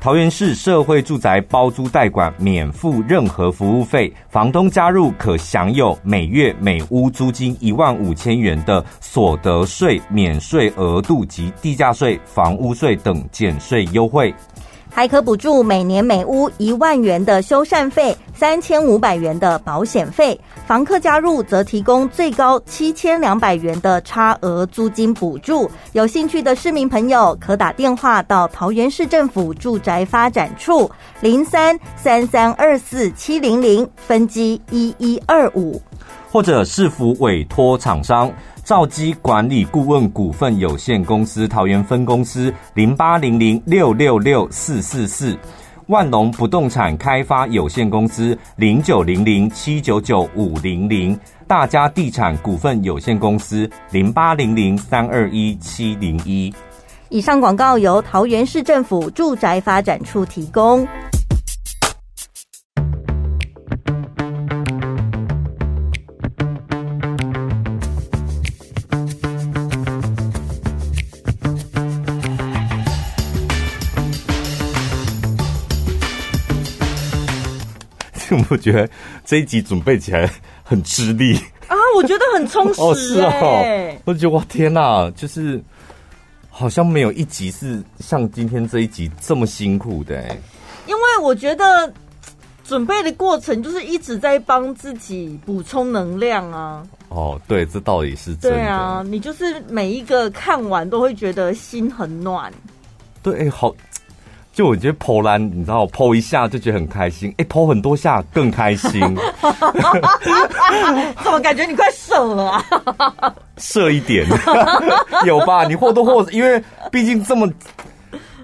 桃园市社会住宅包租代管免付任何服务费，房东加入可享有每月每屋租金一万五千元的所得税免税额度及地价税、房屋税等减税优惠。还可补助每年每屋一万元的修缮费，三千五百元的保险费。房客加入则提供最高七千两百元的差额租金补助。有兴趣的市民朋友可打电话到桃园市政府住宅发展处零三三三二四七零零分机一一二五，或者市府委托厂商。兆基管理顾问股份有限公司桃园分公司零八零零六六六四四四，万隆不动产开发有限公司零九零零七九九五零零，大家地产股份有限公司零八零零三二一七零一。以上广告由桃园市政府住宅发展处提供。我觉得这一集准备起来很吃力啊，我觉得很充实、欸、哦，是哦，我觉得哇天哪，就是好像没有一集是像今天这一集这么辛苦的、欸。因为我觉得准备的过程就是一直在帮自己补充能量啊。哦，对，这道理是真的。对啊，你就是每一个看完都会觉得心很暖。对，好。就我觉得剖篮，你知道，剖一下就觉得很开心，哎，剖很多下更开心。怎么感觉你快射了啊？射一点，有吧？你或多或少，因为毕竟这么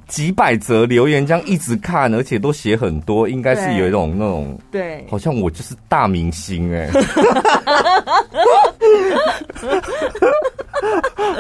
几百则留言，这样一直看，而且都写很多，应该是有一种那种，对，好像我就是大明星哎。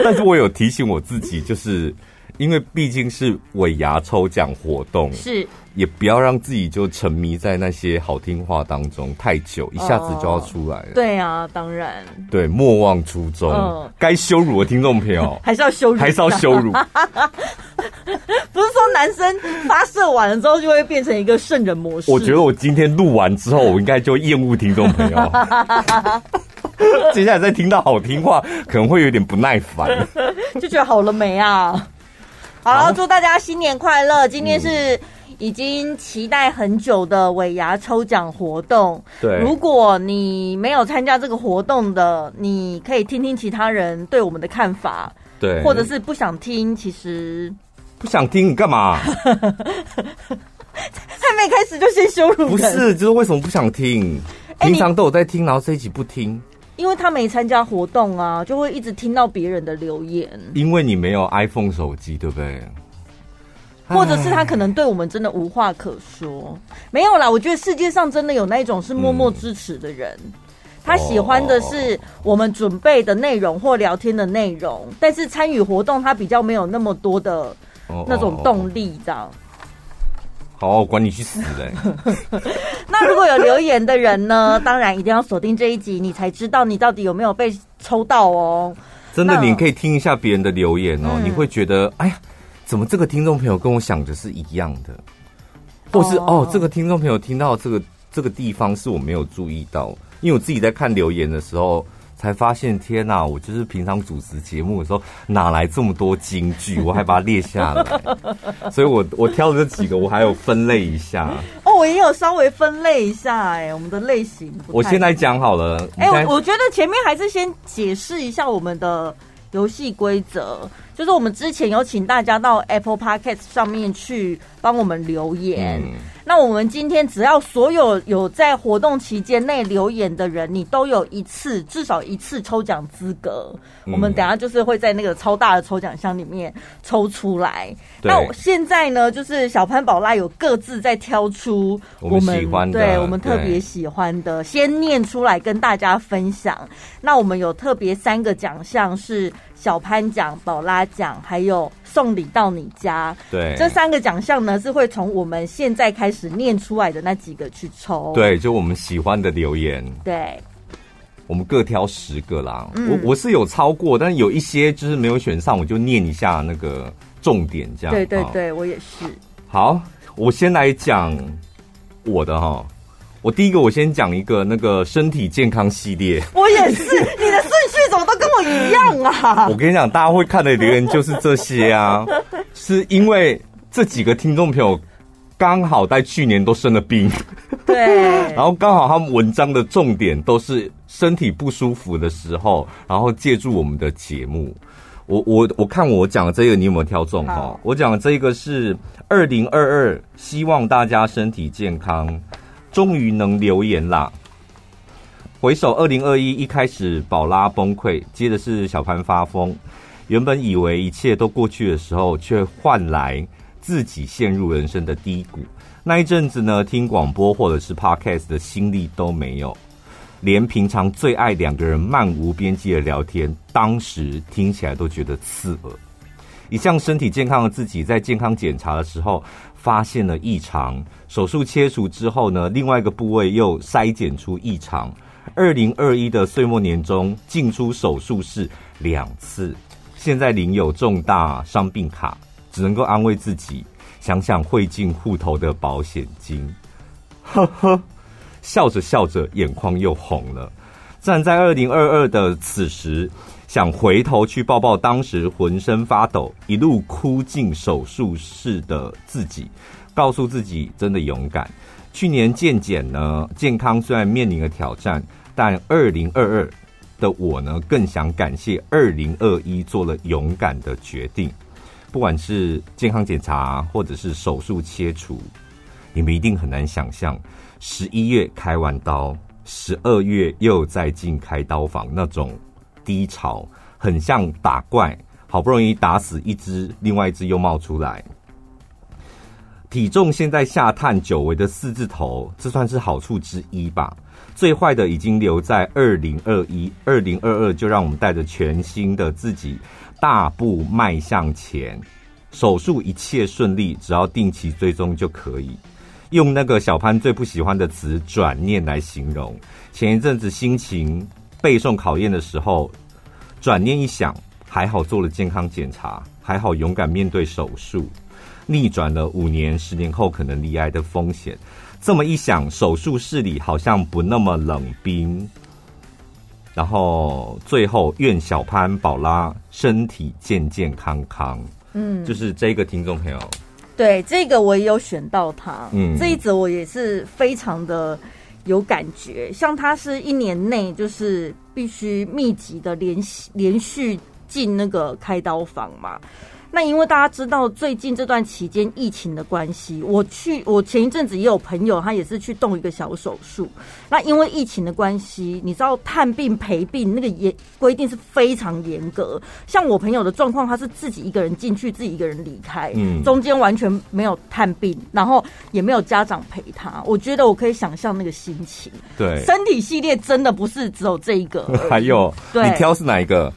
但是我有提醒我自己，就是。因为毕竟是尾牙抽奖活动，是也不要让自己就沉迷在那些好听话当中太久，一下子就要出来了。对啊，当然，对，莫忘初衷。该羞辱的听众朋友，还是要羞辱，还是要羞辱。不是说男生发射完了之后就会变成一个圣人模式。我觉得我今天录完之后，我应该就厌恶听众朋友。接下来再听到好听话，可能会有点不耐烦，就觉得好了没啊？好，祝大家新年快乐！今天是已经期待很久的尾牙抽奖活动。对，如果你没有参加这个活动的，你可以听听其他人对我们的看法。对，或者是不想听，其实不想听你干嘛？还没开始就先羞辱？不是，就是为什么不想听？平常都有在听，然后这一集不听。因为他没参加活动啊，就会一直听到别人的留言。因为你没有 iPhone 手机，对不对？或者是他可能对我们真的无话可说。没有啦，我觉得世界上真的有那种是默默支持的人，嗯、他喜欢的是我们准备的内容或聊天的内容，但是参与活动他比较没有那么多的那种动力，这样。好，管你去死嘞！那如果有留言的人呢？当然一定要锁定这一集，你才知道你到底有没有被抽到哦。真的，你可以听一下别人的留言哦，嗯、你会觉得，哎呀，怎么这个听众朋友跟我想的是一样的？或是哦，哦，这个听众朋友听到这个这个地方是我没有注意到，因为我自己在看留言的时候。才发现，天哪！我就是平常主持节目的时候，哪来这么多金句？我还把它列下来，所以我我挑了这几个，我还有分类一下。哦，我也有稍微分类一下，哎，我们的类型。我先来讲好了。哎，我我觉得前面还是先解释一下我们的游戏规则，就是我们之前有请大家到 Apple Podcast 上面去帮我们留言。嗯那我们今天只要所有有在活动期间内留言的人，你都有一次至少一次抽奖资格。嗯、我们等下就是会在那个超大的抽奖箱里面抽出来。那我现在呢，就是小潘宝拉有各自在挑出我们，我们喜欢的，对我们特别喜欢的，先念出来跟大家分享。那我们有特别三个奖项是。小潘奖、宝拉奖，还有送礼到你家。对，这三个奖项呢，是会从我们现在开始念出来的那几个去抽。对，就我们喜欢的留言。对，我们各挑十个啦。嗯、我我是有超过，但是有一些就是没有选上，我就念一下那个重点，这样。对对对，我也是。好，我先来讲我的哈，我第一个我先讲一个那个身体健康系列。我也是，你的怎么都跟我一样啊？我跟你讲，大家会看的留言就是这些啊，是因为这几个听众朋友刚好在去年都生了病，对，然后刚好他们文章的重点都是身体不舒服的时候，然后借助我们的节目。我我我看我讲的这个，你有没有挑中哈？我讲的这个是二零二二，希望大家身体健康，终于能留言啦。回首二零二一，一开始宝拉崩溃，接着是小潘发疯。原本以为一切都过去的时候，却换来自己陷入人生的低谷。那一阵子呢，听广播或者是 Podcast 的心力都没有。连平常最爱两个人漫无边际的聊天，当时听起来都觉得刺耳。一向身体健康的自己，在健康检查的时候发现了异常，手术切除之后呢，另外一个部位又筛检出异常。二零二一的岁末年终进出手术室两次，现在领有重大伤病卡，只能够安慰自己，想想汇进户头的保险金，呵呵。笑着笑着，眼眶又红了。站在二零二二的此时，想回头去抱抱当时浑身发抖、一路哭进手术室的自己，告诉自己真的勇敢。去年健检呢，健康虽然面临了挑战，但二零二二的我呢，更想感谢二零二一做了勇敢的决定。不管是健康检查，或者是手术切除，你们一定很难想象。十一月开完刀，十二月又再进开刀房，那种低潮很像打怪，好不容易打死一只，另外一只又冒出来。体重现在下探久违的四字头，这算是好处之一吧。最坏的已经留在二零二一，二零二二就让我们带着全新的自己大步迈向前。手术一切顺利，只要定期追踪就可以。用那个小潘最不喜欢的词“转念”来形容，前一阵子心情背诵考验的时候，转念一想，还好做了健康检查，还好勇敢面对手术，逆转了五年、十年后可能罹癌的风险。这么一想，手术室里好像不那么冷冰。然后最后，愿小潘宝拉身体健健康康。嗯，就是这个听众朋友。对，这个我也有选到他，嗯，这一则我也是非常的有感觉。像他是一年内就是必须密集的连续连续进那个开刀房嘛。那因为大家知道，最近这段期间疫情的关系，我去我前一阵子也有朋友，他也是去动一个小手术。那因为疫情的关系，你知道探病陪病那个严规定是非常严格。像我朋友的状况，他是自己一个人进去，自己一个人离开，嗯，中间完全没有探病，然后也没有家长陪他。我觉得我可以想象那个心情。对，身体系列真的不是只有这一个，还有，对，你挑是哪一个？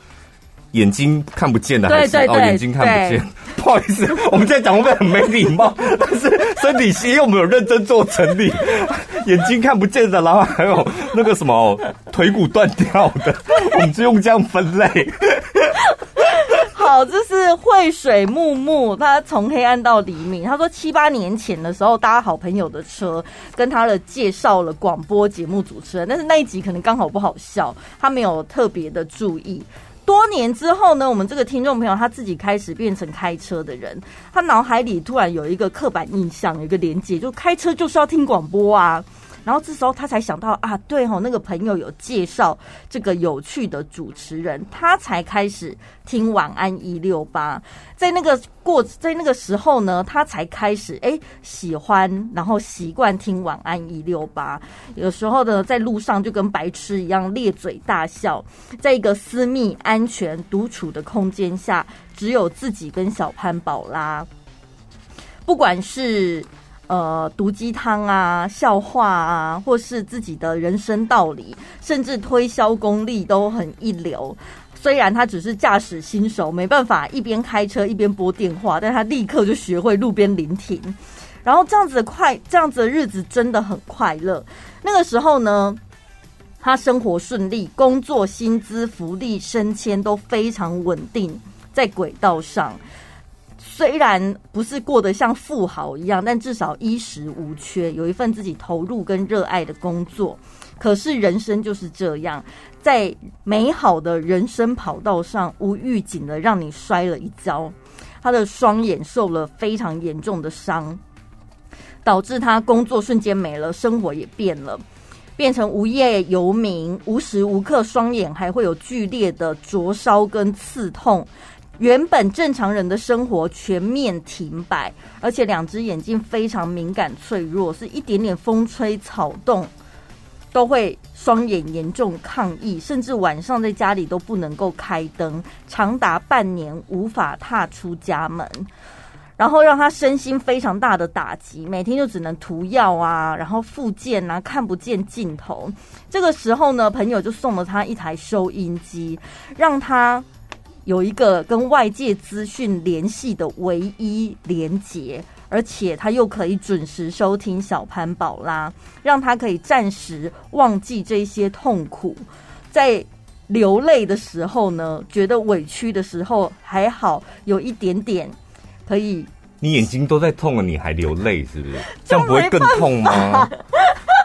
眼睛看不见的还是哦，眼睛看不见。不好意思，我们现在讲会不会很没礼貌？但是身体系又没有认真做整理，眼睛看不见的，然后还有那个什么腿骨断掉的，我们就用这样分类。好，这是慧水木木，他从黑暗到黎明。他说七八年前的时候搭好朋友的车，跟他的介绍了广播节目主持人，但是那一集可能刚好不好笑，他没有特别的注意。多年之后呢，我们这个听众朋友他自己开始变成开车的人，他脑海里突然有一个刻板印象，有一个连接，就开车就是要听广播啊。然后这时候他才想到啊，对吼，那个朋友有介绍这个有趣的主持人，他才开始听晚安一六八。在那个过，在那个时候呢，他才开始哎喜欢，然后习惯听晚安一六八。有时候呢，在路上就跟白痴一样咧嘴大笑，在一个私密、安全、独处的空间下，只有自己跟小潘宝拉，不管是。呃，毒鸡汤啊，笑话啊，或是自己的人生道理，甚至推销功力都很一流。虽然他只是驾驶新手，没办法一边开车一边拨电话，但他立刻就学会路边临停。然后这样子快，这样子的日子真的很快乐。那个时候呢，他生活顺利，工作薪资、福利、升迁都非常稳定，在轨道上。虽然不是过得像富豪一样，但至少衣食无缺，有一份自己投入跟热爱的工作。可是人生就是这样，在美好的人生跑道上，无预警的让你摔了一跤，他的双眼受了非常严重的伤，导致他工作瞬间没了，生活也变了，变成无业游民，无时无刻双眼还会有剧烈的灼烧跟刺痛，原本正常人的生活全面停摆，而且两只眼睛非常敏感脆弱，是一点点风吹草动。都会双眼严重抗议，甚至晚上在家里都不能够开灯，长达半年无法踏出家门，然后让他身心非常大的打击，每天就只能涂药啊，然后复健啊，看不见尽头。这个时候呢，朋友就送了他一台收音机，让他有一个跟外界资讯联系的唯一连结。而且他又可以准时收听小潘宝拉，让他可以暂时忘记这些痛苦，在流泪的时候呢，觉得委屈的时候还好有一点点可以。你眼睛都在痛了，你还流泪是不是？这样不会更痛吗？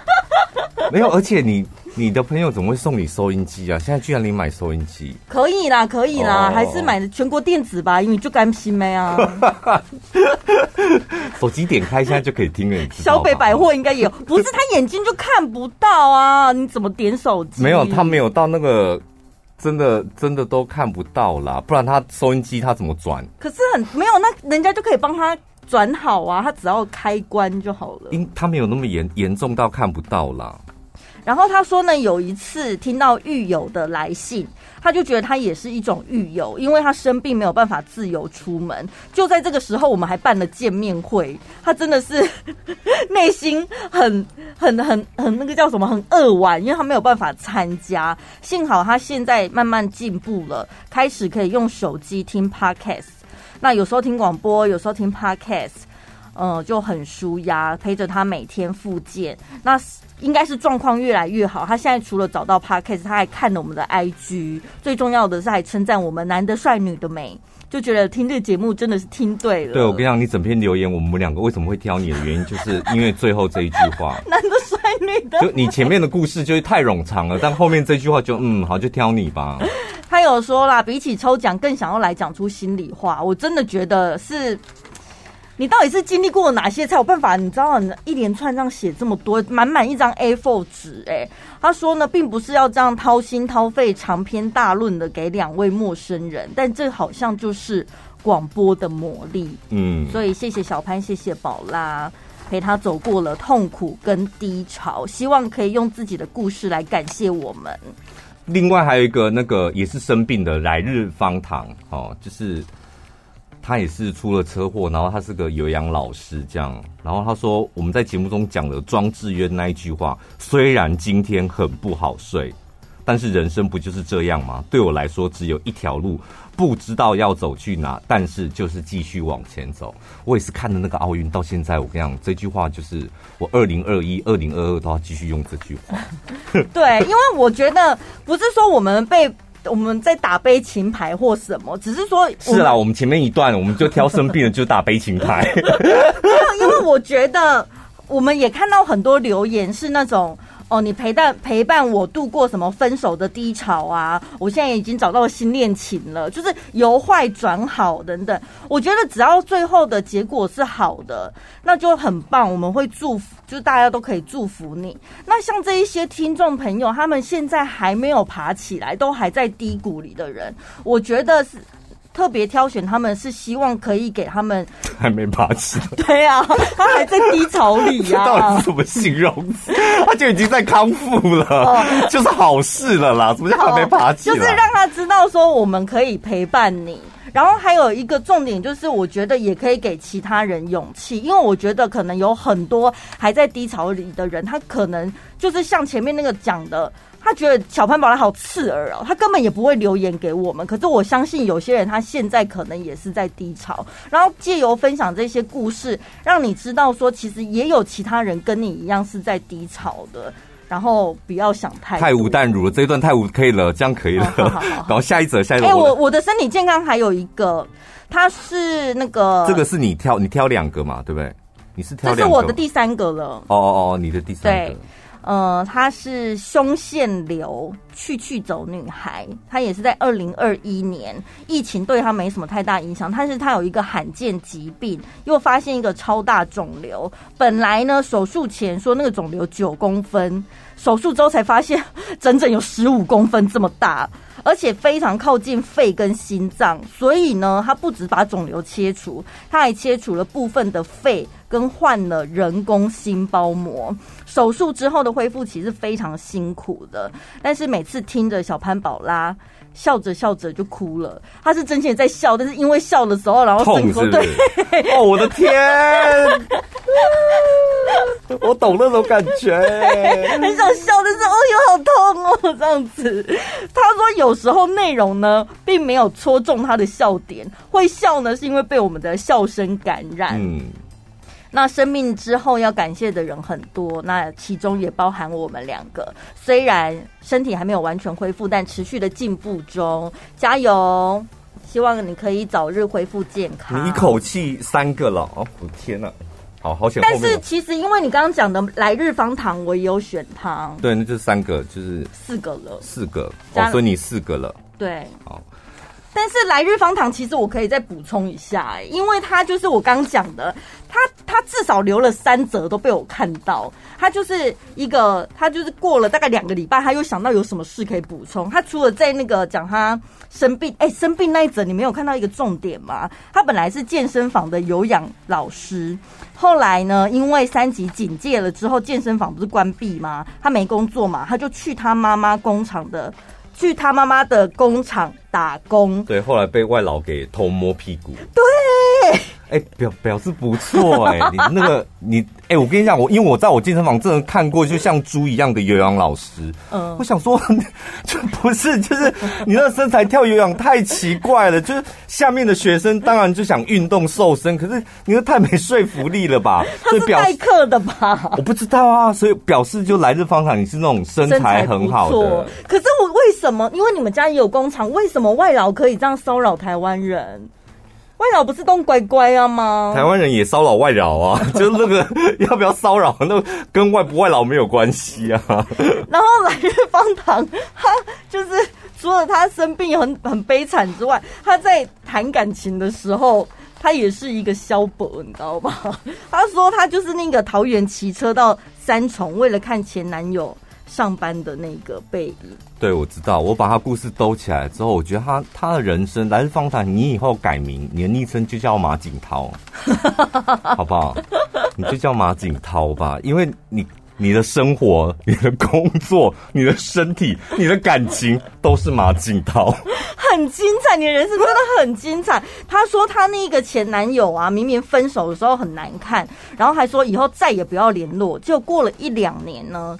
没有，而且你。你的朋友怎么会送你收音机啊？现在居然你买收音机？可以啦，可以啦，还是买的全国电子吧，因为就甘心没啊。手机点开现在就可以听了。小北百货应该有，不是他眼睛就看不到啊？你怎么点手机？没有，他没有到那个真的真的都看不到啦，不然他收音机他怎么转？可是很没有，那人家就可以帮他转好啊，他只要开关就好了。因他没有那么严严重到看不到啦。然后他说呢，有一次听到狱友的来信，他就觉得他也是一种狱友，因为他生病没有办法自由出门。就在这个时候，我们还办了见面会。他真的是 内心很、很、很、很那个叫什么，很扼腕，因为他没有办法参加。幸好他现在慢慢进步了，开始可以用手机听 Podcast。那有时候听广播，有时候听 Podcast，嗯，就很舒压，陪着他每天复健。那。应该是状况越来越好。他现在除了找到 Podcast，他还看了我们的 IG。最重要的是还称赞我们男的帅，女的美，就觉得听这个节目真的是听对了。对，我跟你讲，你整篇留言，我们两个为什么会挑你的原因，就是因为最后这一句话：男的帅，女的。就你前面的故事就是太冗长了，但后面这句话就嗯好，就挑你吧。他有说啦，比起抽奖，更想要来讲出心里话。我真的觉得是。你到底是经历过哪些才有办法？你知道，你一连串这样写这么多，满满一张 A4 纸。哎，他说呢，并不是要这样掏心掏肺、长篇大论的给两位陌生人，但这好像就是广播的魔力。嗯，所以谢谢小潘，谢谢宝拉，陪他走过了痛苦跟低潮，希望可以用自己的故事来感谢我们。另外还有一个那个也是生病的来日方长，哦，就是。他也是出了车祸，然后他是个有氧老师，这样。然后他说，我们在节目中讲的庄智渊那一句话，虽然今天很不好睡，但是人生不就是这样吗？对我来说，只有一条路，不知道要走去哪，但是就是继续往前走。我也是看了那个奥运到现在，我跟你讲，这句话就是我二零二一、二零二二都要继续用这句话。对，因为我觉得不是说我们被。我们在打悲情牌或什么，只是说是啦。我们前面一段，我们就挑生病了就打悲情牌。没有，因为我觉得我们也看到很多留言是那种。哦，你陪伴陪伴我度过什么分手的低潮啊？我现在已经找到新恋情了，就是由坏转好等等。我觉得只要最后的结果是好的，那就很棒。我们会祝福，就大家都可以祝福你。那像这一些听众朋友，他们现在还没有爬起来，都还在低谷里的人，我觉得是。特别挑选他们是希望可以给他们 还没爬起来，对啊，他还在低潮里呀、啊。到底是什么形容词？他就已经在康复了，哦、就是好事了啦。什么叫还没爬起来？就是让他知道说我们可以陪伴你。然后还有一个重点就是，我觉得也可以给其他人勇气，因为我觉得可能有很多还在低潮里的人，他可能就是像前面那个讲的。他觉得小潘宝拉好刺耳哦，他根本也不会留言给我们。可是我相信有些人他现在可能也是在低潮，然后借由分享这些故事，让你知道说其实也有其他人跟你一样是在低潮的。然后不要想太太无淡如了，这一段太无可以了，这样可以了。好好好好，然后下一则，下一则。哎、欸，我我的身体健康还有一个。它是那个，这个是你挑，你挑两个嘛，对不对？你是挑两个，这是我的第三个了。哦哦哦，你的第三个。呃，她是胸腺瘤去去走女孩，她也是在二零二一年，疫情对她没什么太大影响，但是她有一个罕见疾病，又发现一个超大肿瘤。本来呢，手术前说那个肿瘤九公分，手术之后才发现整整有十五公分这么大，而且非常靠近肺跟心脏，所以呢，她不止把肿瘤切除，她还切除了部分的肺。跟换了人工心包膜，手术之后的恢复期是非常辛苦的。但是每次听着小潘宝拉笑着笑着就哭了，他是真心在笑，但是因为笑的时候，然后痛是不是？哦，我的天，我懂那种感觉，很想笑，但是哦哟好痛哦，这样子。他说有时候内容呢并没有戳中他的笑点，会笑呢是因为被我们的笑声感染。嗯。那生命之后要感谢的人很多，那其中也包含我们两个。虽然身体还没有完全恢复，但持续的进步中，加油！希望你可以早日恢复健康。你一口气三个了哦，我天哪，好好险！但是其实因为你刚刚讲的来日方长，我也有选它。对，那就三个，就是四个了，四个，哦，所以你四个了。对，好。但是来日方长，其实我可以再补充一下，因为他就是我刚讲的，他他至少留了三则都被我看到，他就是一个，他就是过了大概两个礼拜，他又想到有什么事可以补充。他除了在那个讲他生病，哎，生病那一则你没有看到一个重点吗？他本来是健身房的有氧老师，后来呢，因为三级警戒了之后，健身房不是关闭吗？他没工作嘛，他就去他妈妈工厂的。去他妈妈的工厂打工，对，后来被外劳给偷摸屁股，对。哎、欸，表表示不错哎、欸，你那个你哎、欸，我跟你讲，我因为我在我健身房真的看过，就像猪一样的有氧老师。嗯，我想说，就不是，就是你那身材跳有氧太奇怪了，就是下面的学生当然就想运动瘦身，可是你那太没说服力了吧？他是代课的吧？我不知道啊，所以表示就来日方长，你是那种身材很好的。可是我为什么？因为你们家也有工厂，为什么外劳可以这样骚扰台湾人？外劳不是都乖乖啊吗？台湾人也骚扰外劳啊，就是那个要不要骚扰，那跟外不外劳没有关系啊。然后来日方长，他就是除了他生病很很悲惨之外，他在谈感情的时候，他也是一个萧伯，你知道吧？他说他就是那个桃园骑车到三重，为了看前男友。上班的那个背影，对，我知道。我把他故事兜起来之后，我觉得他他的人生来日方长。你以后改名，你的昵称就叫马景涛，好不好？你就叫马景涛吧，因为你你的生活、你的工作、你的身体、你的感情都是马景涛，很精彩。你的人生真的很精彩。他说他那个前男友啊，明明分手的时候很难看，然后还说以后再也不要联络。就过了一两年呢。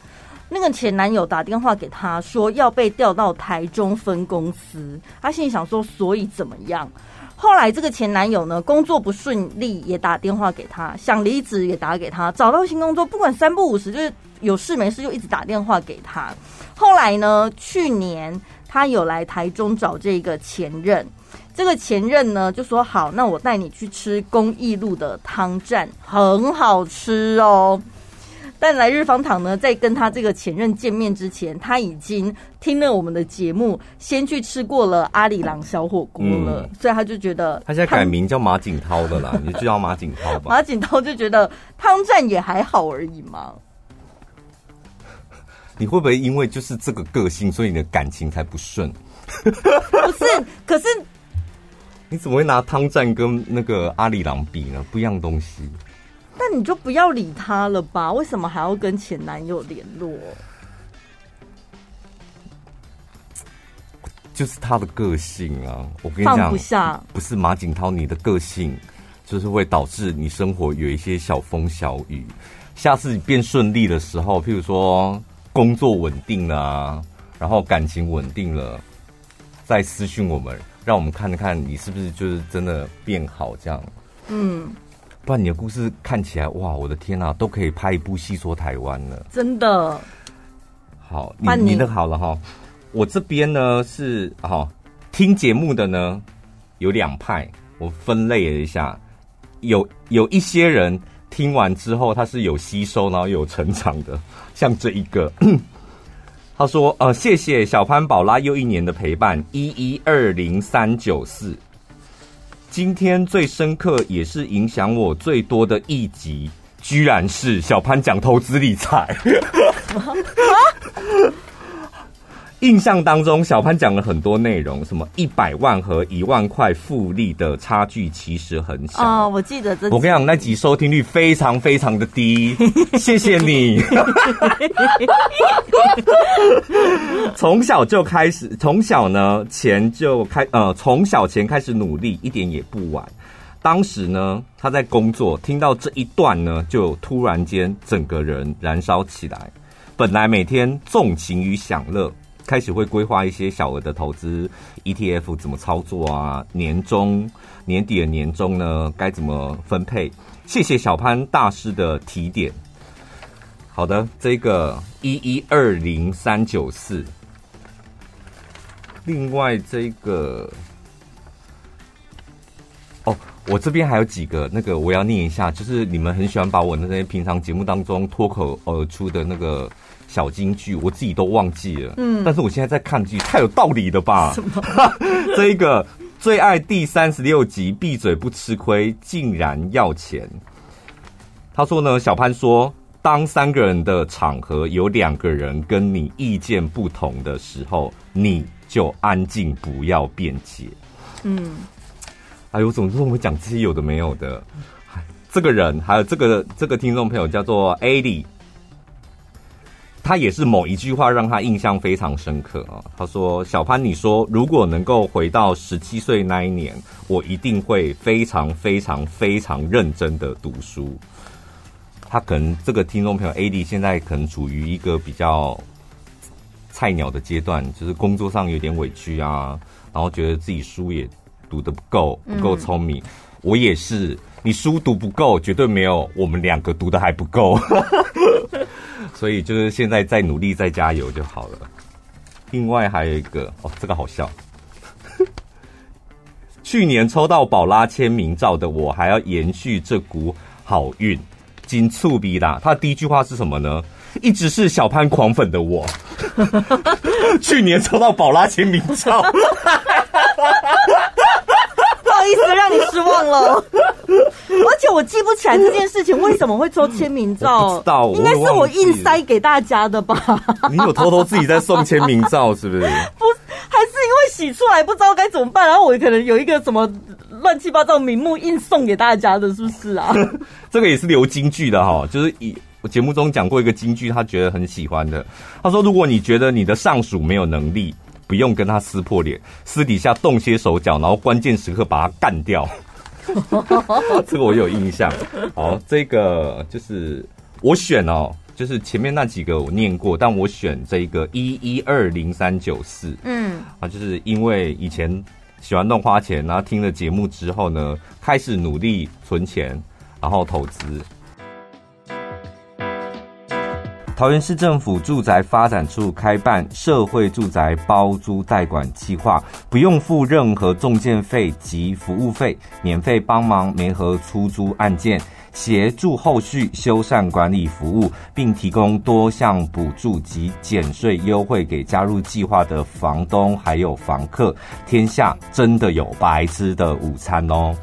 那个前男友打电话给他说要被调到台中分公司，他心里想说，所以怎么样？后来这个前男友呢，工作不顺利，也打电话给他，想离职也打给他，找到新工作，不管三不五时，就是有事没事就一直打电话给他。后来呢，去年他有来台中找这个前任，这个前任呢就说好，那我带你去吃公益路的汤站，很好吃哦。但来日方长呢，在跟他这个前任见面之前，他已经听了我们的节目，先去吃过了阿里郎小火锅了，嗯、所以他就觉得他现在改名叫马景涛的啦，你就叫马景涛吧。马景涛就觉得汤站也还好而已嘛。你会不会因为就是这个个性，所以你的感情才不顺？不是，可是你怎么会拿汤站跟那个阿里郎比呢？不一样东西。那你就不要理他了吧？为什么还要跟前男友联络？就是他的个性啊！我跟你讲，放不下。不是马景涛，你的个性就是会导致你生活有一些小风小雨。下次你变顺利的时候，譬如说工作稳定了啊，然后感情稳定了，再私讯我们，让我们看看你是不是就是真的变好这样。嗯。不然你的故事看起来哇，我的天啊，都可以拍一部戏说台湾了，真的。好，你你的好了哈。我这边呢是哈听节目的呢有两派，我分类了一下，有有一些人听完之后他是有吸收，然后有成长的，像这一个，他说：“呃，谢谢小潘宝拉又一年的陪伴，一一二零三九四。今天最深刻也是影响我最多的一集，居然是小潘讲投资理财。”印象当中，小潘讲了很多内容，什么一百万和一万块复利的差距其实很小。哦，我记得这。我跟你讲，那集收听率非常非常的低，谢谢你。从小就开始，从小呢钱就开，呃，从小钱开始努力，一点也不晚。当时呢，他在工作，听到这一段呢，就突然间整个人燃烧起来。本来每天纵情于享乐。开始会规划一些小额的投资 ETF 怎么操作啊？年终年底的年终呢，该怎么分配？谢谢小潘大师的提点。好的，这个一一二零三九四。另外这个，哦，我这边还有几个那个我要念一下，就是你们很喜欢把我那些平常节目当中脱口而出的那个。小金句我自己都忘记了，嗯，但是我现在在看剧，太有道理了吧？什么？这一个最爱第三十六集，闭嘴不吃亏，竟然要钱。他说呢，小潘说，当三个人的场合有两个人跟你意见不同的时候，你就安静，不要辩解。嗯，哎呦，我怎么这么讲这些有的没有的？这个人还有这个这个听众朋友叫做艾莉。他也是某一句话让他印象非常深刻啊！他说：“小潘，你说如果能够回到十七岁那一年，我一定会非常非常非常认真的读书。”他可能这个听众朋友 AD 现在可能处于一个比较菜鸟的阶段，就是工作上有点委屈啊，然后觉得自己书也读的不够，不够聪明。嗯、我也是，你书读不够，绝对没有我们两个读的还不够。所以就是现在再努力再加油就好了。另外还有一个哦，这个好笑。去年抽到宝拉签名照的我，还要延续这股好运。金醋逼啦，他第一句话是什么呢？一直是小潘狂粉的我，去年抽到宝拉签名照。不好意思让你失望了，而且我记不起来这件事情为什么会抽签名照，不知道，应该是我硬塞给大家的吧？你有偷偷自己在送签名照是不是？不，还是因为洗出来不知道该怎么办，然后我可能有一个什么乱七八糟名目硬送给大家的，是不是啊？这个也是留金句的哈，就是以我节目中讲过一个金句，他觉得很喜欢的。他说：“如果你觉得你的上属没有能力。”不用跟他撕破脸，私底下动些手脚，然后关键时刻把他干掉。这个我有印象。好，这个就是我选哦，就是前面那几个我念过，但我选这个一一二零三九四。嗯，啊，就是因为以前喜欢乱花钱，然后听了节目之后呢，开始努力存钱，然后投资。桃园市政府住宅发展处开办社会住宅包租代管计划，不用付任何中介费及服务费，免费帮忙媒合出租案件，协助后续修缮管理服务，并提供多项补助及减税优惠给加入计划的房东还有房客。天下真的有白吃的午餐哦！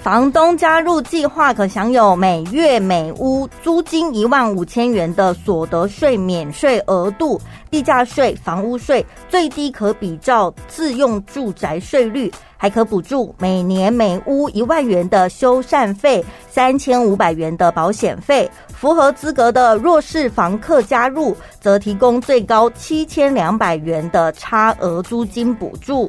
房东加入计划可享有每月每屋租金一万五千元的所得税免税额度、地价税、房屋税，最低可比照自用住宅税率，还可补助每年每屋一万元的修缮费、三千五百元的保险费。符合资格的弱势房客加入，则提供最高七千两百元的差额租金补助。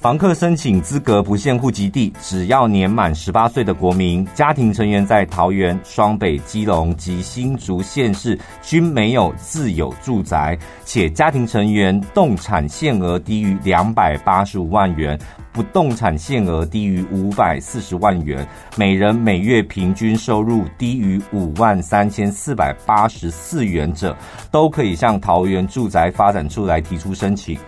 房客申请资格不限户籍地，只要年满十八岁的国民，家庭成员在桃园、双北、基隆及新竹县市均没有自有住宅，且家庭成员动产限额低于两百八十五万元，不动产限额低于五百四十万元，每人每月平均收入低于五万三千四百八十四元者，都可以向桃园住宅发展处来提出申请。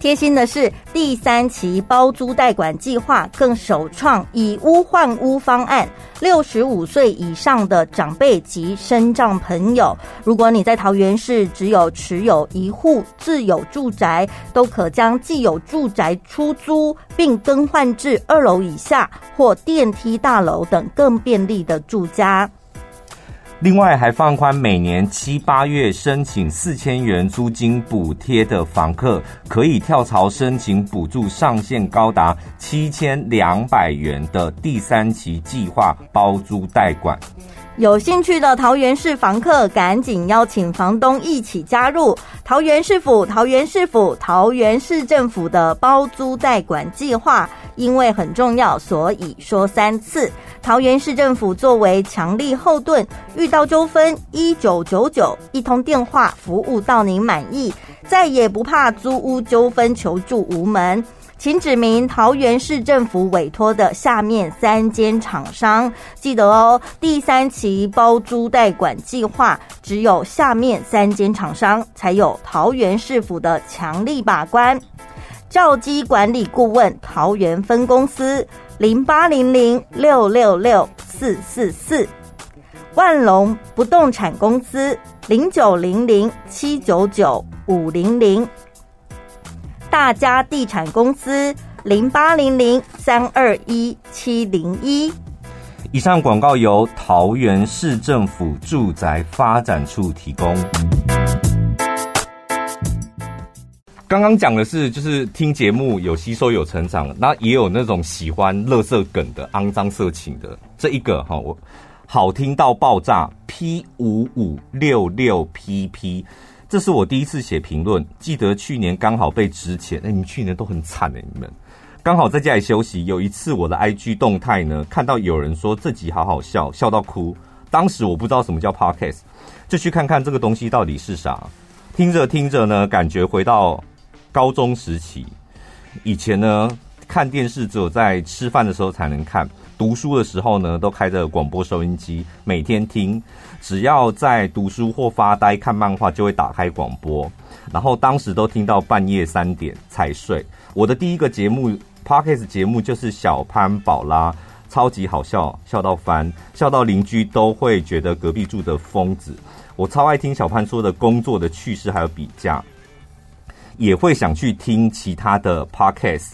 贴心的是，第三期包租代管计划更首创以屋换屋方案，六十五岁以上的长辈及身障朋友，如果你在桃园市只有持有一户自有住宅，都可将既有住宅出租，并更换至二楼以下或电梯大楼等更便利的住家。另外，还放宽每年七八月申请四千元租金补贴的房客，可以跳槽申请补助上限高达七千两百元的第三期计划包租代管。有兴趣的桃园市房客，赶紧邀请房东一起加入桃园市府、桃园市府、桃园市政府的包租代管计划。因为很重要，所以说三次。桃园市政府作为强力后盾，遇到纠纷，一九九九一通电话服务到您满意，再也不怕租屋纠纷求助无门。请指明桃园市政府委托的下面三间厂商，记得哦。第三期包租代管计划，只有下面三间厂商才有桃园市府的强力把关。兆基管理顾问桃园分公司零八零零六六六四四四，万隆不动产公司零九零零七九九五零零，大家地产公司零八零零三二一七零一。以上广告由桃园市政府住宅发展处提供。刚刚讲的是，就是听节目有吸收有成长，那也有那种喜欢垃圾梗的、肮脏色情的。这一个哈，我好听到爆炸，P 五五六六 PP，这是我第一次写评论。记得去年刚好被值钱，哎，你们去年都很惨哎，你们刚好在家里休息。有一次我的 IG 动态呢，看到有人说这集好好笑，笑到哭。当时我不知道什么叫 Podcast，就去看看这个东西到底是啥。听着听着呢，感觉回到。高中时期，以前呢，看电视只有在吃饭的时候才能看，读书的时候呢，都开着广播收音机，每天听。只要在读书或发呆看漫画，就会打开广播，然后当时都听到半夜三点才睡。我的第一个节目 Podcast 节目就是小潘宝拉，超级好笑，笑到翻，笑到邻居都会觉得隔壁住的疯子。我超爱听小潘说的工作的趣事还有比价。也会想去听其他的 podcast，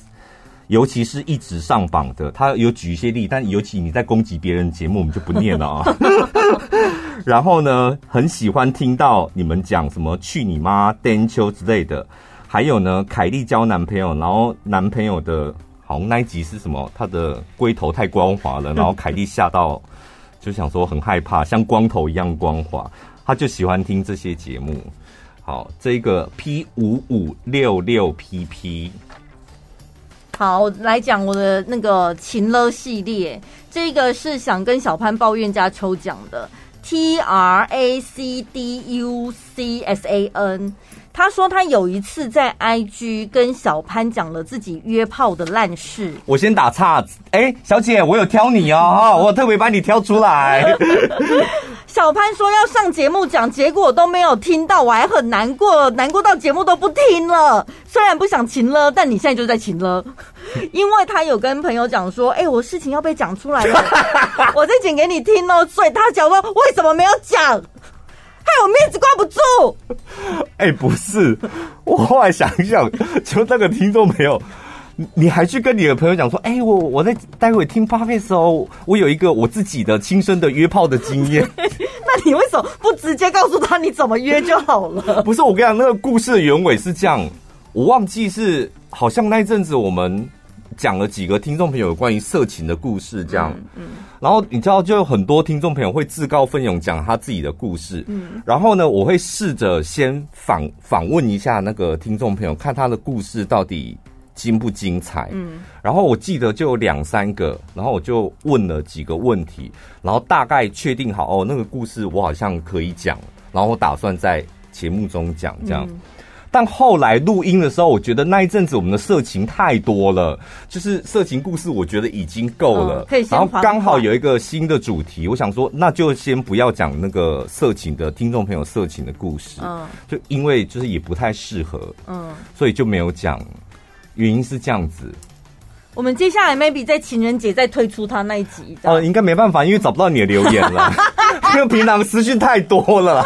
尤其是一直上榜的，他有举一些例，但尤其你在攻击别人节目，我们就不念了啊。然后呢，很喜欢听到你们讲什么“去你妈”、“颠秋”之类的，还有呢，凯莉交男朋友，然后男朋友的好像那一集是什么？他的龟头太光滑了，然后凯莉吓到，就想说很害怕，像光头一样光滑，他就喜欢听这些节目。好，这个 P 五五六六 PP，好，来讲我的那个情乐系列，这个是想跟小潘抱怨加抽奖的 T R A C D U C S A N。他说他有一次在 IG 跟小潘讲了自己约炮的烂事。我先打岔，哎，小姐，我有挑你哦，我特别把你挑出来。小潘说要上节目讲，结果都没有听到，我还很难过，难过到节目都不听了。虽然不想勤了，但你现在就在勤了，因为他有跟朋友讲说，哎，我事情要被讲出来了，我再剪给你听哦。所以他讲说为什么没有讲？害我面子挂不住。哎、欸，不是，我后来想一想，就那个听众朋友，你还去跟你的朋友讲说，哎、欸，我我在待会听 Podcast 的时候，我有一个我自己的亲身的约炮的经验。那你为什么不直接告诉他你怎么约就好了？不是，我跟你讲，那个故事的原委是这样，我忘记是好像那一阵子我们。讲了几个听众朋友关于色情的故事，这样，嗯，嗯，然后你知道，就有很多听众朋友会自告奋勇讲他自己的故事，嗯，然后呢，我会试着先访访问一下那个听众朋友，看他的故事到底精不精彩，嗯，然后我记得就有两三个，然后我就问了几个问题，然后大概确定好哦，那个故事我好像可以讲，然后我打算在节目中讲这样。嗯但后来录音的时候，我觉得那一阵子我们的色情太多了，就是色情故事，我觉得已经够了。嗯、可以先然后刚好有一个新的主题，我想说，那就先不要讲那个色情的听众朋友色情的故事。嗯，就因为就是也不太适合。嗯，所以就没有讲。原因是这样子。我们接下来 maybe 在情人节再推出他那一集。哦、呃，应该没办法，因为找不到你的留言了，因为平常私讯太多了，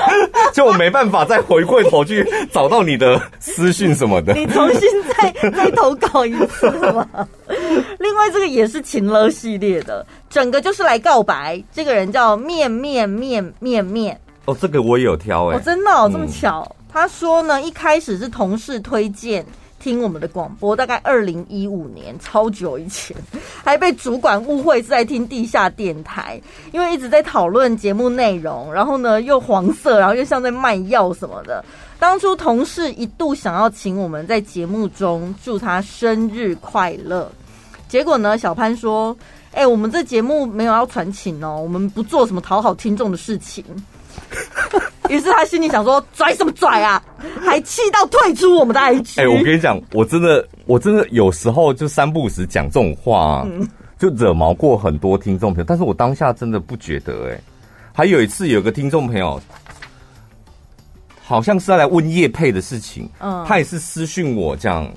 就我没办法再回过头去找到你的私讯什么的。你重新再再投稿一次嘛。另外，这个也是情勒系列的，整个就是来告白。这个人叫面面面面面。哦，这个我也有挑哎、欸。哦，真的哦，这么巧。嗯、他说呢，一开始是同事推荐。听我们的广播，大概二零一五年，超久以前，还被主管误会是在听地下电台，因为一直在讨论节目内容，然后呢又黄色，然后又像在卖药什么的。当初同事一度想要请我们在节目中祝他生日快乐，结果呢，小潘说：“哎、我们这节目没有要传情哦，我们不做什么讨好听众的事情。” 于是他心里想说：“拽什么拽啊！”还气到退出我们的 IG。哎，我跟你讲，我真的，我真的有时候就三不五时讲这种话，啊，嗯、就惹毛过很多听众朋友。但是我当下真的不觉得。哎，还有一次，有个听众朋友，好像是要来问叶佩的事情，嗯，他也是私讯我这样，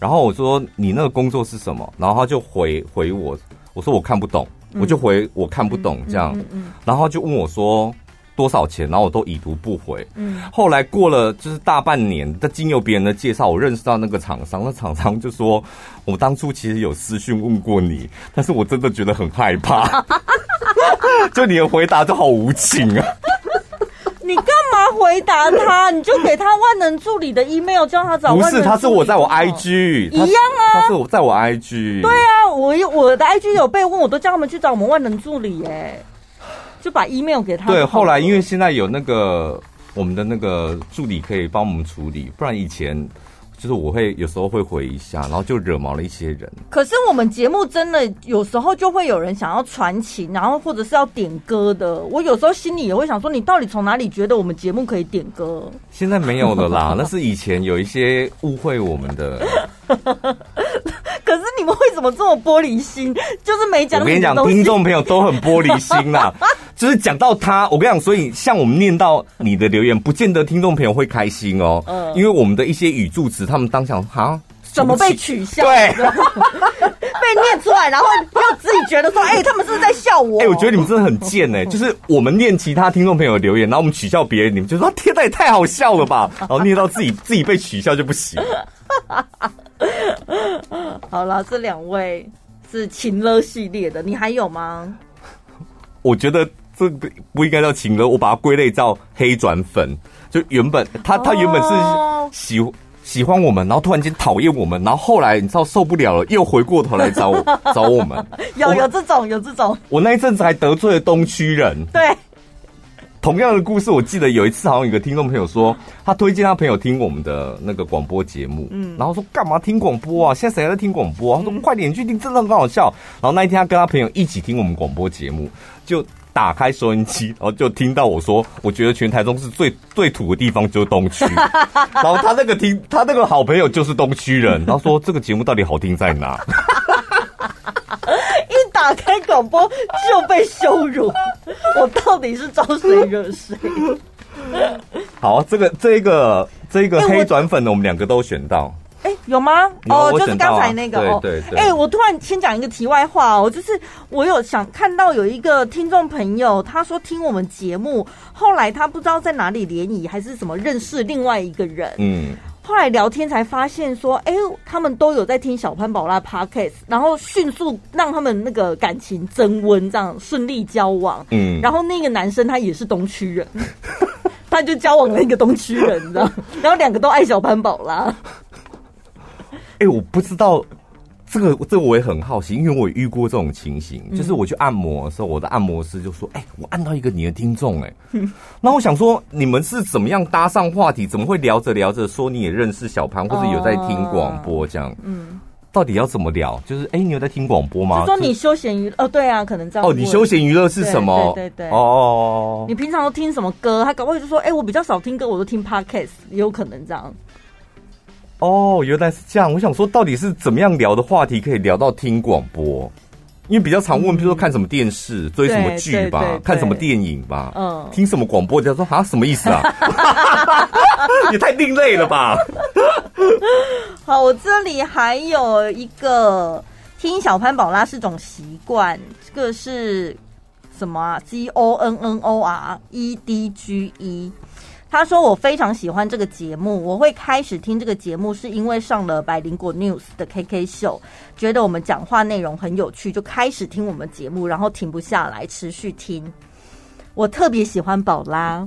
然后我说：“你那个工作是什么？”然后他就回回我，我说：“我看不懂。嗯”我就回：“我看不懂。”这样，然后他就问我说。多少钱？然后我都已读不回。嗯，后来过了就是大半年，但经由别人的介绍，我认识到那个厂商。那厂商就说：“我当初其实有私讯问过你，但是我真的觉得很害怕。”就你的回答就好无情啊！你干嘛回答他？你就给他万能助理的 email，叫他找。不是，他是我在我 IG 一样啊。他是我在我 IG。对啊，我我的 IG 有被问，我都叫他们去找我们万能助理耶。就把 email 给他。对，后来因为现在有那个我们的那个助理可以帮我们处理，不然以前就是我会有时候会回一下，然后就惹毛了一些人。可是我们节目真的有时候就会有人想要传情，然后或者是要点歌的。我有时候心里也会想说，你到底从哪里觉得我们节目可以点歌？现在没有了啦，那是以前有一些误会我们的。可是你们为什么这么玻璃心？就是没讲。我跟你讲，听众朋友都很玻璃心啦。就是讲到他，我跟你讲，所以像我们念到你的留言，不见得听众朋友会开心哦。嗯，因为我们的一些语助词，他们当场哈怎么被取笑？对，被念出来，然后又自己觉得说，哎、欸，他们是不是在笑我？哎、欸，我觉得你们真的很贱哎！就是我们念其他听众朋友的留言，然后我们取笑别人，你们就说天哪，也太好笑了吧？然后念到自己自己被取笑就不行。好了，这两位是情勒系列的，你还有吗？我觉得。这不不应该叫情勒，我把它归类到黑转粉。就原本他他原本是喜喜欢我们，然后突然间讨厌我们，然后后来你知道受不了了，又回过头来找我找我们。有有这种有这种。我那一阵子还得罪了东区人。对。同样的故事，我记得有一次好像有个听众朋友说，他推荐他朋友听我们的那个广播节目，嗯，然后说干嘛听广播啊？现在谁还在听广播啊？他说快点去听，真的很好笑。然后那一天他跟他朋友一起听我们广播节目，就。打开收音机，然后就听到我说：“我觉得全台中是最最土的地方就是东区。”然后他那个听他那个好朋友就是东区人，然后说：“这个节目到底好听在哪？” 一打开广播就被羞辱，我到底是招谁惹谁？好，这个这个这个黑转粉呢，我们两个都选到。哎、欸，有吗？哦，就是刚才那个哦。对对。哎、欸，我突然先讲一个题外话哦，就是我有想看到有一个听众朋友，他说听我们节目，后来他不知道在哪里联谊还是什么认识另外一个人，嗯，后来聊天才发现说，哎、欸，他们都有在听小潘宝拉 Podcast，然后迅速让他们那个感情增温，这样顺利交往。嗯，然后那个男生他也是东区人，他就交往了一个东区人，你知道，然后两个都爱小潘宝拉。哎、欸，我不知道这个，这个我也很好奇，因为我也遇过这种情形，嗯、就是我去按摩的时候，我的按摩师就说：“哎、欸，我按到一个你的听众，哎，那我想说，你们是怎么样搭上话题？怎么会聊着聊着说你也认识小潘，或者有在听广播这样？嗯，到底要怎么聊？就是哎、欸，你有在听广播吗？就说你休闲娱乐哦，对啊，可能这样。哦，你休闲娱乐是什么？对对对，哦，你平常都听什么歌？他搞不好就说：哎、欸，我比较少听歌，我都听 Podcast，也有可能这样。哦，原来是这样。我想说，到底是怎么样聊的话题可以聊到听广播？因为比较常问，比如说看什么电视、追什么剧吧，看什么电影吧，嗯，听什么广播，他说啊，什么意思啊？也太另类了吧！好，我这里还有一个听小潘宝拉是种习惯，这个是什么啊？G O N N O R E D G E。他说：“我非常喜欢这个节目，我会开始听这个节目，是因为上了百灵果 News 的 KK 秀，觉得我们讲话内容很有趣，就开始听我们节目，然后停不下来，持续听。我特别喜欢宝拉，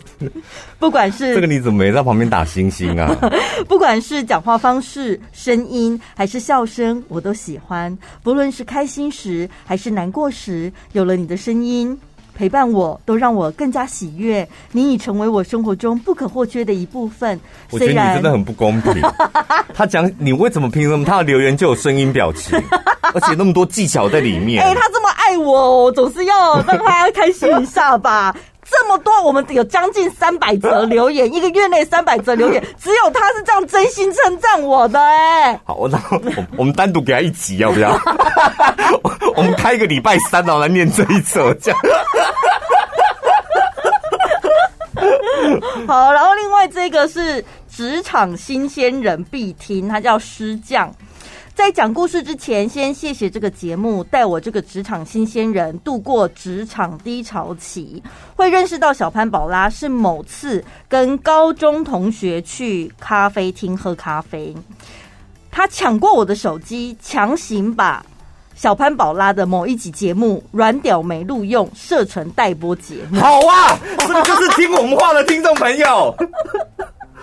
不管是 这个你怎么没在旁边打星星啊？不管是讲话方式、声音还是笑声，我都喜欢。不论是开心时还是难过时，有了你的声音。”陪伴我都让我更加喜悦，你已成为我生活中不可或缺的一部分。我觉得你真的很不公平。他讲你为什么凭什么他的留言就有声音表情，而且那么多技巧在里面？哎、欸，他这么爱我，我总是要让他开心一下吧。这么多，我们有将近三百则留言，一个月内三百则留言，只有他是这样真心称赞我的哎、欸。好，我那我我们单独给他一集要不要？我们开一个礼拜三然后来念这一则，这样。好，然后另外这个是职场新鲜人必听，他叫师匠。在讲故事之前，先谢谢这个节目带我这个职场新鲜人度过职场低潮期。会认识到小潘宝拉是某次跟高中同学去咖啡厅喝咖啡，他抢过我的手机，强行把小潘宝拉的某一集节目软屌没录用设成待播节目。好啊，是不是就是听我们话的听众朋友？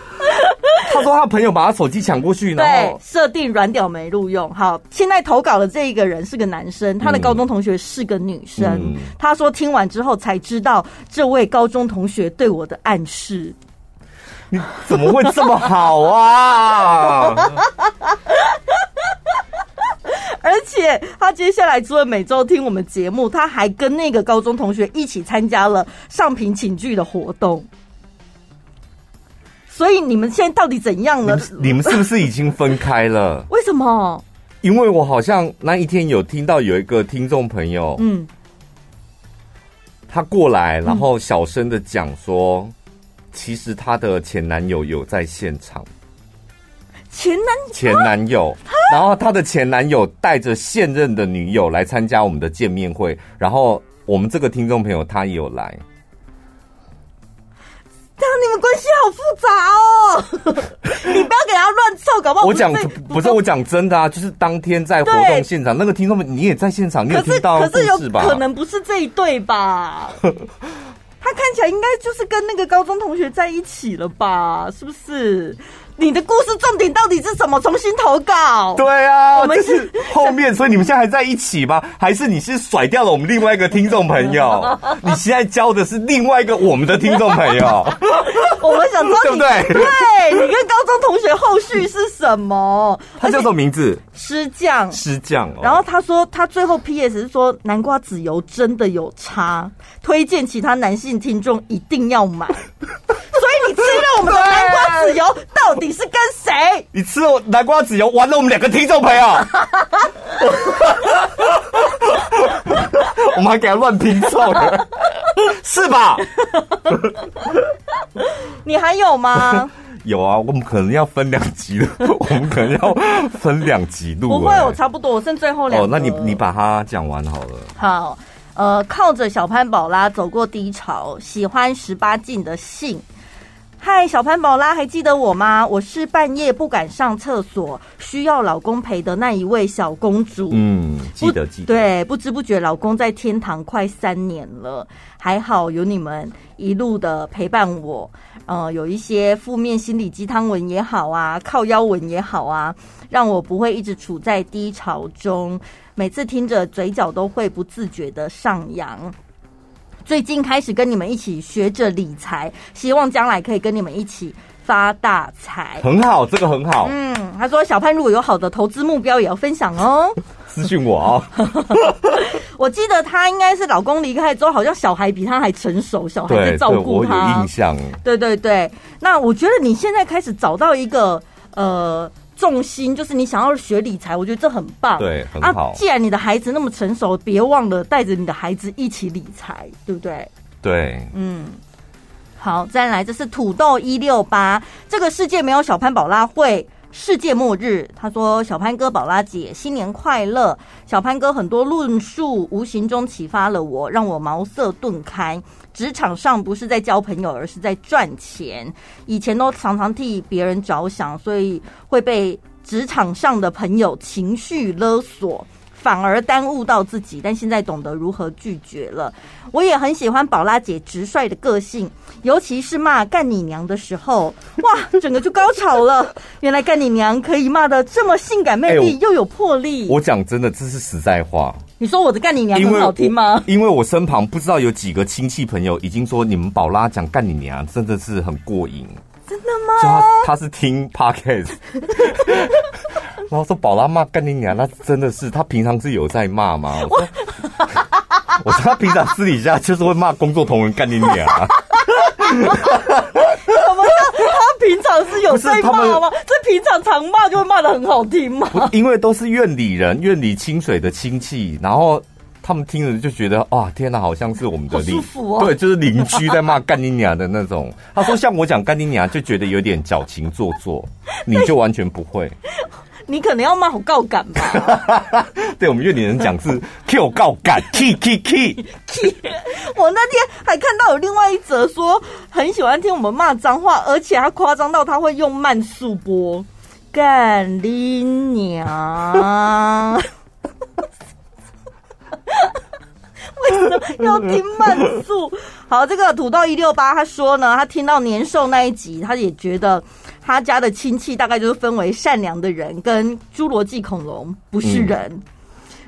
他说他朋友把他手机抢过去，然后设定软屌没录用。好，现在投稿的这一个人是个男生，他的高中同学是个女生。嗯、他说听完之后才知道这位高中同学对我的暗示。你怎么会这么好啊？而且他接下来除了每周听我们节目，他还跟那个高中同学一起参加了上品请剧的活动。所以你们现在到底怎样了？你们是不是已经分开了？为什么？因为我好像那一天有听到有一个听众朋友，嗯，他过来，然后小声的讲说，嗯、其实他的前男友有在现场。前男前男友，然后他的前男友带着现任的女友来参加我们的见面会，然后我们这个听众朋友他也有来。这 样你们关系好复杂哦！你不要给他乱凑，搞不好我讲不是我讲真的啊，就是当天在活动现场，那个听众们你也在现场，你有听到可是有可能不是这一对吧？他看起来应该就是跟那个高中同学在一起了吧？是不是？你的故事重点到底是什么？重新投稿。对啊，我们是 后面，所以你们现在还在一起吗？还是你是甩掉了我们另外一个听众朋友？你现在交的是另外一个我们的听众朋友？我们想知道，对不对？对，你跟高中同学后续是什么？他叫什么名字？师匠，师匠。然后他说，他最后 PS 是说，南瓜籽油真的有差，推荐其他男性听众一定要买。所以你吃了我们的南瓜籽油，到底是跟谁？你吃了南瓜籽油，玩了我们两个听众朋友。我们还给他乱拼凑，是吧？你还有吗？有啊，我们可能要分两集了，我们可能要分两集录。不会，我差不多，我剩最后两个。哦，那你你把它讲完好了。好，呃，靠着小潘宝拉走过低潮，喜欢十八禁的性。嗨，小潘宝拉，还记得我吗？我是半夜不敢上厕所，需要老公陪的那一位小公主。嗯，记得记得。对，不知不觉老公在天堂快三年了，还好有你们一路的陪伴我。呃，有一些负面心理鸡汤文也好啊，靠腰文也好啊，让我不会一直处在低潮中。每次听着，嘴角都会不自觉的上扬。最近开始跟你们一起学着理财，希望将来可以跟你们一起发大财。很好，这个很好。嗯，他说小潘如果有好的投资目标，也要分享哦。私讯我啊、哦。我记得他应该是老公离开之后，好像小孩比他还成熟，小孩在照顾他。我有印象。对对对，那我觉得你现在开始找到一个呃。重心就是你想要学理财，我觉得这很棒。对，很好。啊，既然你的孩子那么成熟，别忘了带着你的孩子一起理财，对不对？对，嗯。好，再来，这是土豆一六八，这个世界没有小潘宝拉会世界末日。他说：“小潘哥、宝拉姐，新年快乐！小潘哥很多论述无形中启发了我，让我茅塞顿开。职场上不是在交朋友，而是在赚钱。以前都常常替别人着想，所以会被职场上的朋友情绪勒索。”反而耽误到自己，但现在懂得如何拒绝了。我也很喜欢宝拉姐直率的个性，尤其是骂干你娘的时候，哇，整个就高潮了。原来干你娘可以骂的这么性感魅力，又有魄力。我讲真的，这是实在话。你说我的干你娘很好听吗？因为，因为我身旁不知道有几个亲戚朋友已经说，你们宝拉讲干你娘真的是很过瘾。真的吗？他他是听 Podcast。然后说宝拉骂干你娘，那真的是他平常是有在骂吗？我说，我说他平常私底下就是会骂工作同仁干你娘。怎么样？他平常是有在骂吗？这平常常骂就会骂的很好听吗？因为都是院里人、院里清水的亲戚，然后他们听着就觉得哇，天哪，好像是我们的邻、哦、对，就是邻居在骂干你娘的那种。他说像我讲干你娘，就觉得有点矫情做作，你就完全不会。你可能要骂好告感吧？对，我们院里人讲是 Q 告感，K K K K。我那天还看到有另外一则说，很喜欢听我们骂脏话，而且他夸张到他会用慢速播，干你娘！为什么要听慢速？好，这个土豆一六八他说呢，他听到年兽那一集，他也觉得。他家的亲戚大概就是分为善良的人跟侏罗纪恐龙，不是人。嗯、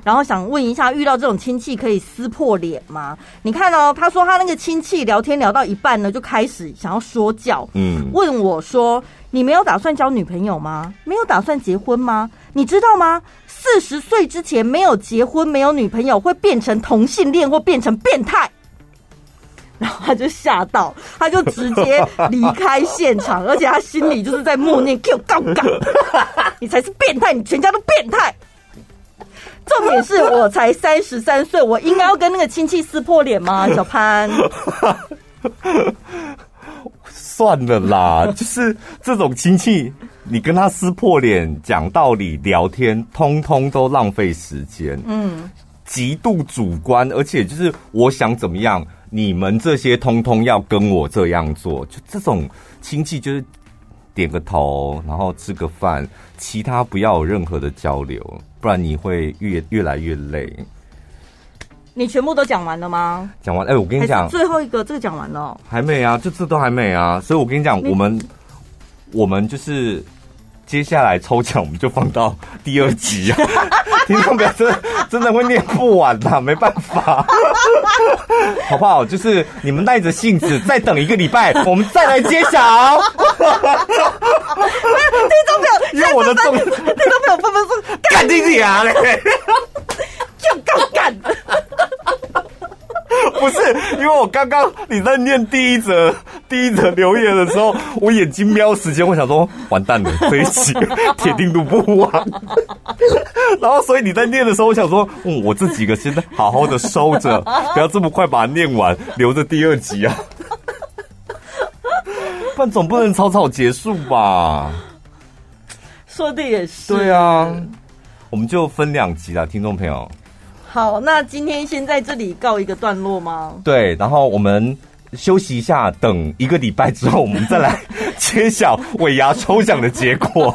然后想问一下，遇到这种亲戚可以撕破脸吗？你看哦，他说他那个亲戚聊天聊到一半呢，就开始想要说教，嗯，问我说：“你没有打算交女朋友吗？没有打算结婚吗？你知道吗？四十岁之前没有结婚、没有女朋友，会变成同性恋或变成变态。”然后他就吓到，他就直接离开现场，而且他心里就是在默念 “Q 杠杠”，你才是变态，你全家都变态。重点是我才三十三岁，我应该要跟那个亲戚撕破脸吗？小潘，算了啦，就是这种亲戚，你跟他撕破脸、讲道理、聊天，通通都浪费时间。嗯，极度主观，而且就是我想怎么样。你们这些通通要跟我这样做，就这种亲戚就是点个头，然后吃个饭，其他不要有任何的交流，不然你会越越来越累。你全部都讲完了吗？讲完，哎、欸，我跟你讲，最后一个这个讲完了，还没啊，就这都还没啊，所以我跟你讲，我们我们就是。接下来抽奖我们就放到第二集啊！听众朋友真的真的会念不完呐，没办法，好不好？就是你们耐着性子再等一个礼拜，我们再来揭晓。听众朋友，因为我的重听众朋友纷纷说 干你娘嘞，就够干。不是，因为我刚刚你在念第一则第一则留言的时候，我眼睛瞄时间，我想说完蛋了，这一集 铁定录不完。然后，所以你在念的时候，我想说，嗯，我这几个现在好好的收着，不要这么快把它念完，留着第二集啊。不然总不能草草结束吧？说的也是。对啊，我们就分两集啦，听众朋友。好，那今天先在这里告一个段落吗？对，然后我们休息一下，等一个礼拜之后，我们再来 揭晓尾牙抽奖的结果。